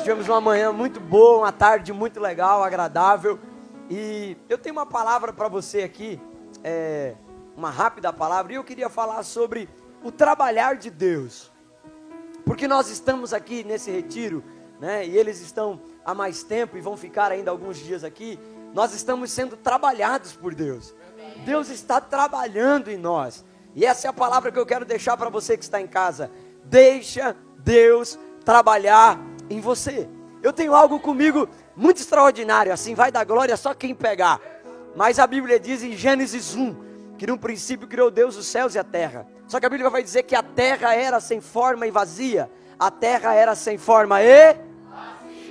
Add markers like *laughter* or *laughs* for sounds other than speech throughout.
Nós tivemos uma manhã muito boa, uma tarde muito legal, agradável. E eu tenho uma palavra para você aqui, é, uma rápida palavra, e eu queria falar sobre o trabalhar de Deus. Porque nós estamos aqui nesse retiro, né? E eles estão há mais tempo e vão ficar ainda alguns dias aqui. Nós estamos sendo trabalhados por Deus. Deus está trabalhando em nós. E essa é a palavra que eu quero deixar para você que está em casa. Deixa Deus trabalhar em você. Eu tenho algo comigo muito extraordinário, assim, vai dar glória só quem pegar. Mas a Bíblia diz em Gênesis 1 que no princípio criou Deus os céus e a terra. Só que a Bíblia vai dizer que a terra era sem forma e vazia. A terra era sem forma e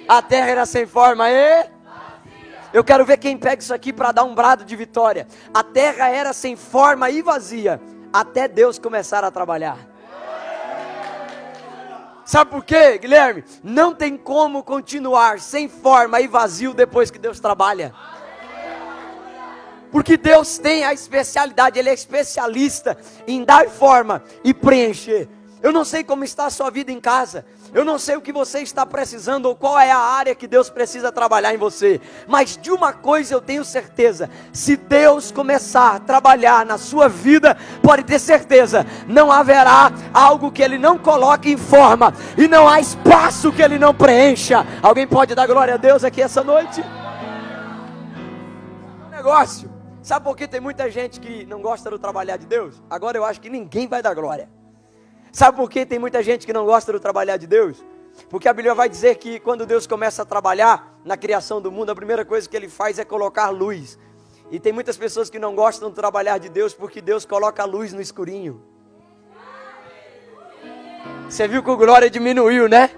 a terra era sem forma e eu quero ver quem pega isso aqui para dar um brado de vitória. A terra era sem forma e vazia até Deus começar a trabalhar. Sabe por quê, Guilherme? Não tem como continuar sem forma e vazio depois que Deus trabalha. Porque Deus tem a especialidade, Ele é especialista em dar forma e preencher. Eu não sei como está a sua vida em casa. Eu não sei o que você está precisando ou qual é a área que Deus precisa trabalhar em você. Mas de uma coisa eu tenho certeza: se Deus começar a trabalhar na sua vida, pode ter certeza, não haverá algo que Ele não coloque em forma e não há espaço que Ele não preencha. Alguém pode dar glória a Deus aqui essa noite? Um negócio. Sabe por que tem muita gente que não gosta do trabalhar de Deus? Agora eu acho que ninguém vai dar glória. Sabe por que tem muita gente que não gosta do trabalhar de Deus? Porque a Bíblia vai dizer que quando Deus começa a trabalhar na criação do mundo, a primeira coisa que ele faz é colocar luz. E tem muitas pessoas que não gostam do trabalhar de Deus porque Deus coloca a luz no escurinho. Você viu que o glória diminuiu, né?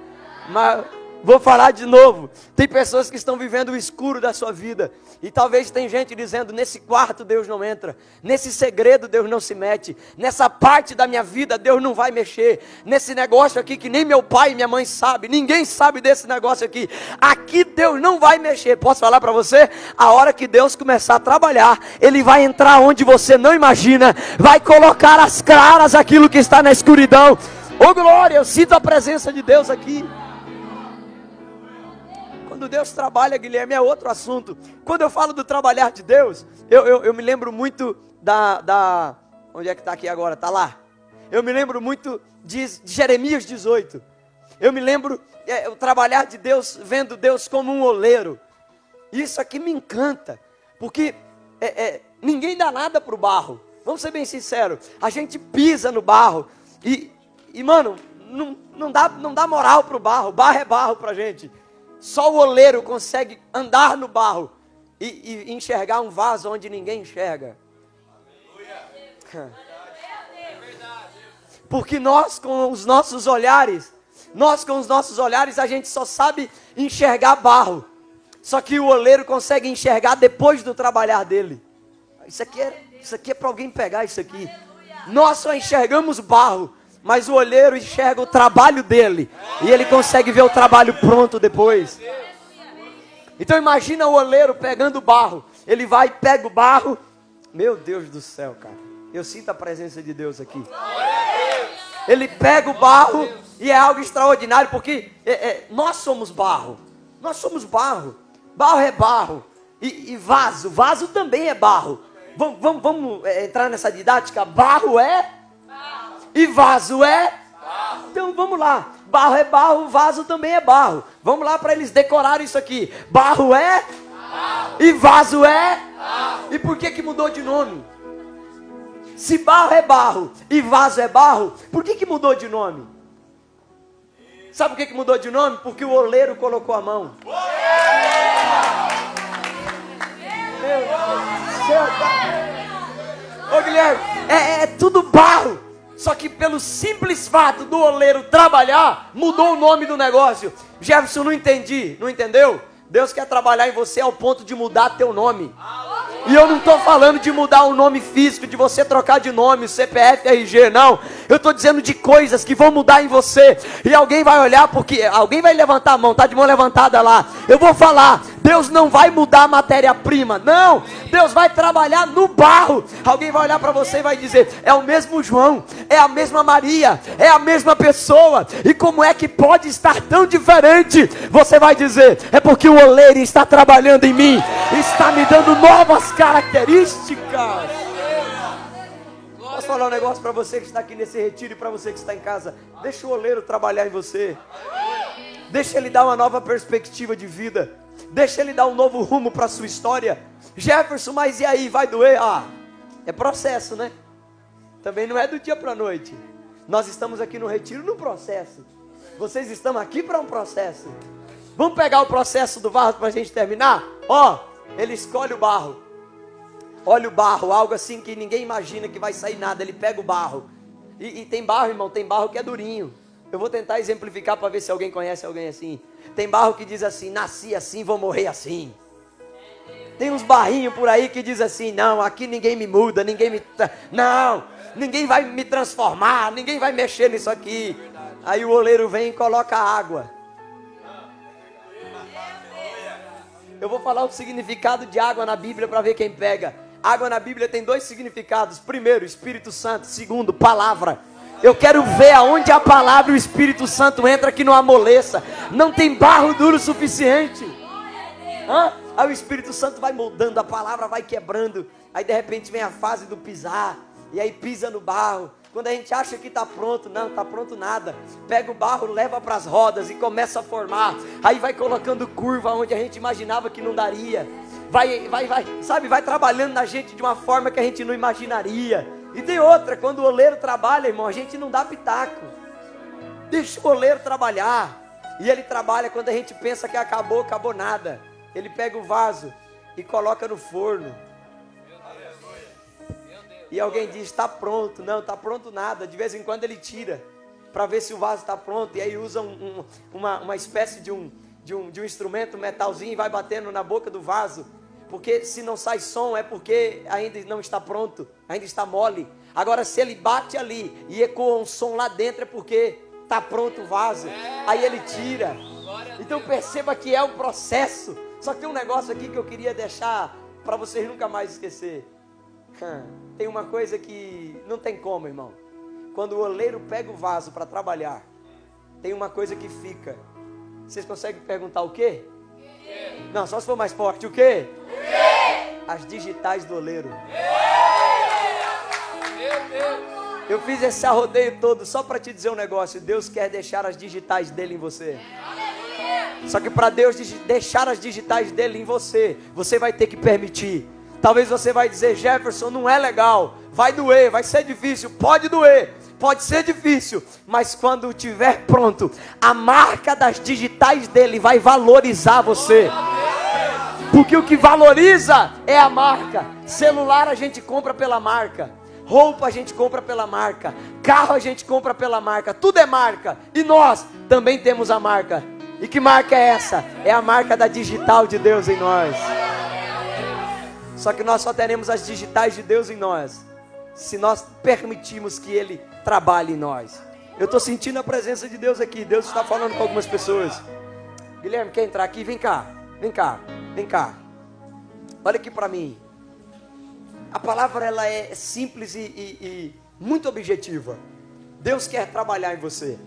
Mas Vou falar de novo. Tem pessoas que estão vivendo o escuro da sua vida. E talvez tem gente dizendo: nesse quarto Deus não entra. Nesse segredo Deus não se mete. Nessa parte da minha vida Deus não vai mexer. Nesse negócio aqui que nem meu pai e minha mãe sabem. Ninguém sabe desse negócio aqui. Aqui Deus não vai mexer. Posso falar para você? A hora que Deus começar a trabalhar, Ele vai entrar onde você não imagina. Vai colocar as claras aquilo que está na escuridão. Ô oh, glória, eu sinto a presença de Deus aqui. Quando Deus trabalha, Guilherme, é outro assunto. Quando eu falo do trabalhar de Deus, eu, eu, eu me lembro muito da, da. Onde é que está aqui agora? Está lá. Eu me lembro muito de, de Jeremias 18. Eu me lembro é, o trabalhar de Deus, vendo Deus como um oleiro. Isso aqui me encanta, porque é, é, ninguém dá nada para o barro. Vamos ser bem sinceros. A gente pisa no barro e, e mano, não, não, dá, não dá moral para o barro. Barro é barro para a gente. Só o oleiro consegue andar no barro e, e enxergar um vaso onde ninguém enxerga. Porque nós, com os nossos olhares, nós com os nossos olhares, a gente só sabe enxergar barro. Só que o oleiro consegue enxergar depois do trabalhar dele. Isso aqui é, isso aqui é para alguém pegar isso aqui. Nós só enxergamos barro mas o olheiro enxerga o trabalho dele e ele consegue ver o trabalho pronto depois. Então imagina o olheiro pegando barro. Ele vai, pega o barro. Meu Deus do céu, cara. Eu sinto a presença de Deus aqui. Ele pega o barro e é algo extraordinário porque é, é, nós somos barro. Nós somos barro. Barro é barro. E, e vaso, vaso também é barro. Vamos, vamos, vamos é, entrar nessa didática? Barro é e vaso é? Barro. Então vamos lá. Barro é barro, vaso também é barro. Vamos lá para eles decorarem isso aqui. Barro é? Barro. E vaso é? Barro. E por que que mudou de nome? Se barro é barro e vaso é barro, por que que mudou de nome? Sabe por que que mudou de nome? Porque o oleiro colocou a mão. Meu Deus Ô Guilherme, é, é tudo barro. Só que pelo simples fato do oleiro trabalhar, mudou o nome do negócio. Jefferson, não entendi, não entendeu? Deus quer trabalhar em você ao ponto de mudar teu nome. E eu não estou falando de mudar o nome físico, de você trocar de nome, CPF, RG, não. Eu estou dizendo de coisas que vão mudar em você. E alguém vai olhar, porque alguém vai levantar a mão, tá de mão levantada lá. Eu vou falar, Deus não vai mudar a matéria-prima, não. Deus vai trabalhar no barro. Alguém vai olhar para você e vai dizer: é o mesmo João, é a mesma Maria, é a mesma pessoa. E como é que pode estar tão diferente? Você vai dizer: é porque o oleiro está trabalhando em mim, está me dando novas características. Posso falar um negócio para você que está aqui nesse retiro e para você que está em casa? Deixa o oleiro trabalhar em você. Deixa ele dar uma nova perspectiva de vida. Deixa ele dar um novo rumo para a sua história. Jefferson, mas e aí? Vai doer? Ah, é processo, né? Também não é do dia para a noite. Nós estamos aqui no retiro no processo. Vocês estão aqui para um processo. Vamos pegar o processo do barro para a gente terminar? Ó, ele escolhe o barro. Olha o barro, algo assim que ninguém imagina que vai sair nada. Ele pega o barro. E, e tem barro, irmão, tem barro que é durinho. Eu vou tentar exemplificar para ver se alguém conhece alguém assim. Tem barro que diz assim: nasci assim, vou morrer assim. Tem uns barrinhos por aí que diz assim: não, aqui ninguém me muda, ninguém me. Não, ninguém vai me transformar, ninguém vai mexer nisso aqui. Aí o oleiro vem e coloca água. Eu vou falar o significado de água na Bíblia para ver quem pega. Água na Bíblia tem dois significados. Primeiro, Espírito Santo. Segundo, palavra. Eu quero ver aonde a palavra e o Espírito Santo entra que não amoleça. Não tem barro duro suficiente. Hã? Aí o Espírito Santo vai moldando, a palavra vai quebrando. Aí de repente vem a fase do pisar. E aí pisa no barro. Quando a gente acha que está pronto, não, está pronto nada. Pega o barro, leva para as rodas e começa a formar. Aí vai colocando curva onde a gente imaginava que não daria vai, vai, vai, sabe, vai trabalhando na gente de uma forma que a gente não imaginaria. E tem outra, quando o oleiro trabalha, irmão, a gente não dá pitaco. Deixa o oleiro trabalhar. E ele trabalha quando a gente pensa que acabou, acabou nada. Ele pega o vaso e coloca no forno. E alguém diz: está pronto. Não, está pronto nada. De vez em quando ele tira para ver se o vaso está pronto. E aí usa um, um, uma, uma espécie de um, de, um, de um instrumento metalzinho e vai batendo na boca do vaso porque se não sai som é porque ainda não está pronto, ainda está mole. Agora, se ele bate ali e ecoa um som lá dentro, é porque está pronto o vaso. Aí ele tira. Então perceba que é um processo. Só que tem um negócio aqui que eu queria deixar para vocês nunca mais esquecer. Tem uma coisa que não tem como, irmão. Quando o oleiro pega o vaso para trabalhar, tem uma coisa que fica. Vocês conseguem perguntar o quê? Não, só se for mais forte. O quê? As digitais do oleiro. Eu fiz esse arrodeio todo só para te dizer um negócio. Deus quer deixar as digitais dele em você. Só que para Deus deixar as digitais dele em você, você vai ter que permitir. Talvez você vai dizer, Jefferson, não é legal. Vai doer, vai ser difícil. Pode doer. Pode ser difícil, mas quando estiver pronto, a marca das digitais dele vai valorizar você. Porque o que valoriza é a marca. Celular a gente compra pela marca. Roupa a gente compra pela marca. Carro a gente compra pela marca. Tudo é marca. E nós também temos a marca. E que marca é essa? É a marca da digital de Deus em nós. Só que nós só teremos as digitais de Deus em nós se nós permitirmos que Ele trabalhe em nós. Eu estou sentindo a presença de Deus aqui. Deus está falando com algumas pessoas. Guilherme, quer entrar aqui? Vem cá, vem cá, vem cá. Olha aqui para mim. A palavra ela é simples e, e, e muito objetiva. Deus quer trabalhar em você.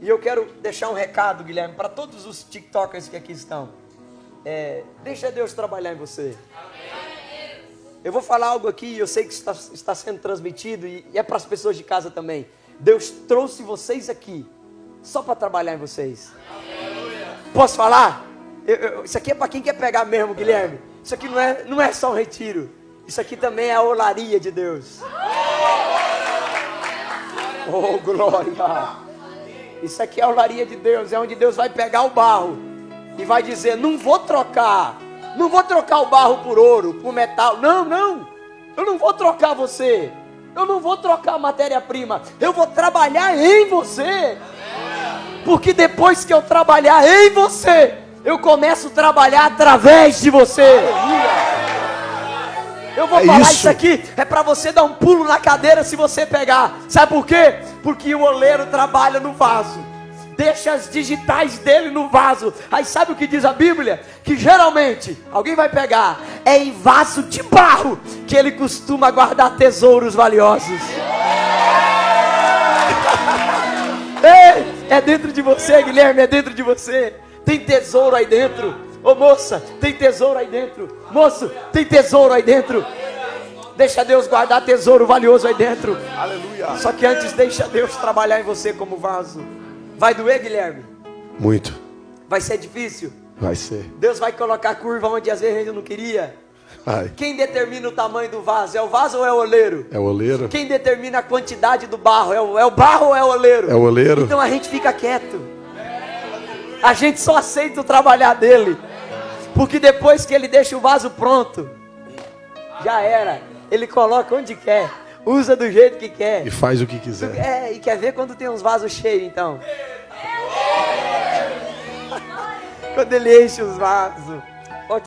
E eu quero deixar um recado, Guilherme, para todos os TikTokers que aqui estão. É, deixa Deus trabalhar em você. Amém. Eu vou falar algo aqui, eu sei que está, está sendo transmitido e, e é para as pessoas de casa também. Deus trouxe vocês aqui só para trabalhar em vocês. Posso falar? Eu, eu, isso aqui é para quem quer pegar mesmo, Guilherme. Isso aqui não é, não é só um retiro. Isso aqui também é a olaria de Deus. Oh, glória! Isso aqui é a olaria de Deus. É onde Deus vai pegar o barro e vai dizer: Não vou trocar não vou trocar o barro por ouro, por metal. Não, não. Eu não vou trocar você. Eu não vou trocar a matéria-prima. Eu vou trabalhar em você. Porque depois que eu trabalhar em você, eu começo a trabalhar através de você. Eu vou é falar isso. isso aqui, é para você dar um pulo na cadeira se você pegar. Sabe por quê? Porque o oleiro trabalha no vaso. deixa as digitais dele no vaso. Aí sabe o que diz a Bíblia? Que geralmente, alguém vai pegar, é em vaso de barro que ele costuma guardar tesouros valiosos. *laughs* Ei, é dentro de você, Guilherme, é dentro de você. Tem tesouro aí dentro. Ô moça, tem tesouro aí dentro. Moço, tem tesouro aí dentro. Deixa Deus guardar tesouro valioso aí dentro. Aleluia. Só que antes deixa Deus trabalhar em você como vaso. Vai doer, Guilherme? Muito. Vai ser difícil? Vai ser. Deus vai colocar curva onde às vezes a gente não queria. Vai. Quem determina o tamanho do vaso? É o vaso ou é o oleiro? É o oleiro? Quem determina a quantidade do barro? É o, é o barro ou é o oleiro? É o oleiro? Então a gente fica quieto. A gente só aceita o trabalhar dele. Porque depois que ele deixa o vaso pronto, já era. Ele coloca onde quer, usa do jeito que quer. E faz o que quiser. É, e quer ver quando tem uns vasos cheios, então. quando ele enche os vasos.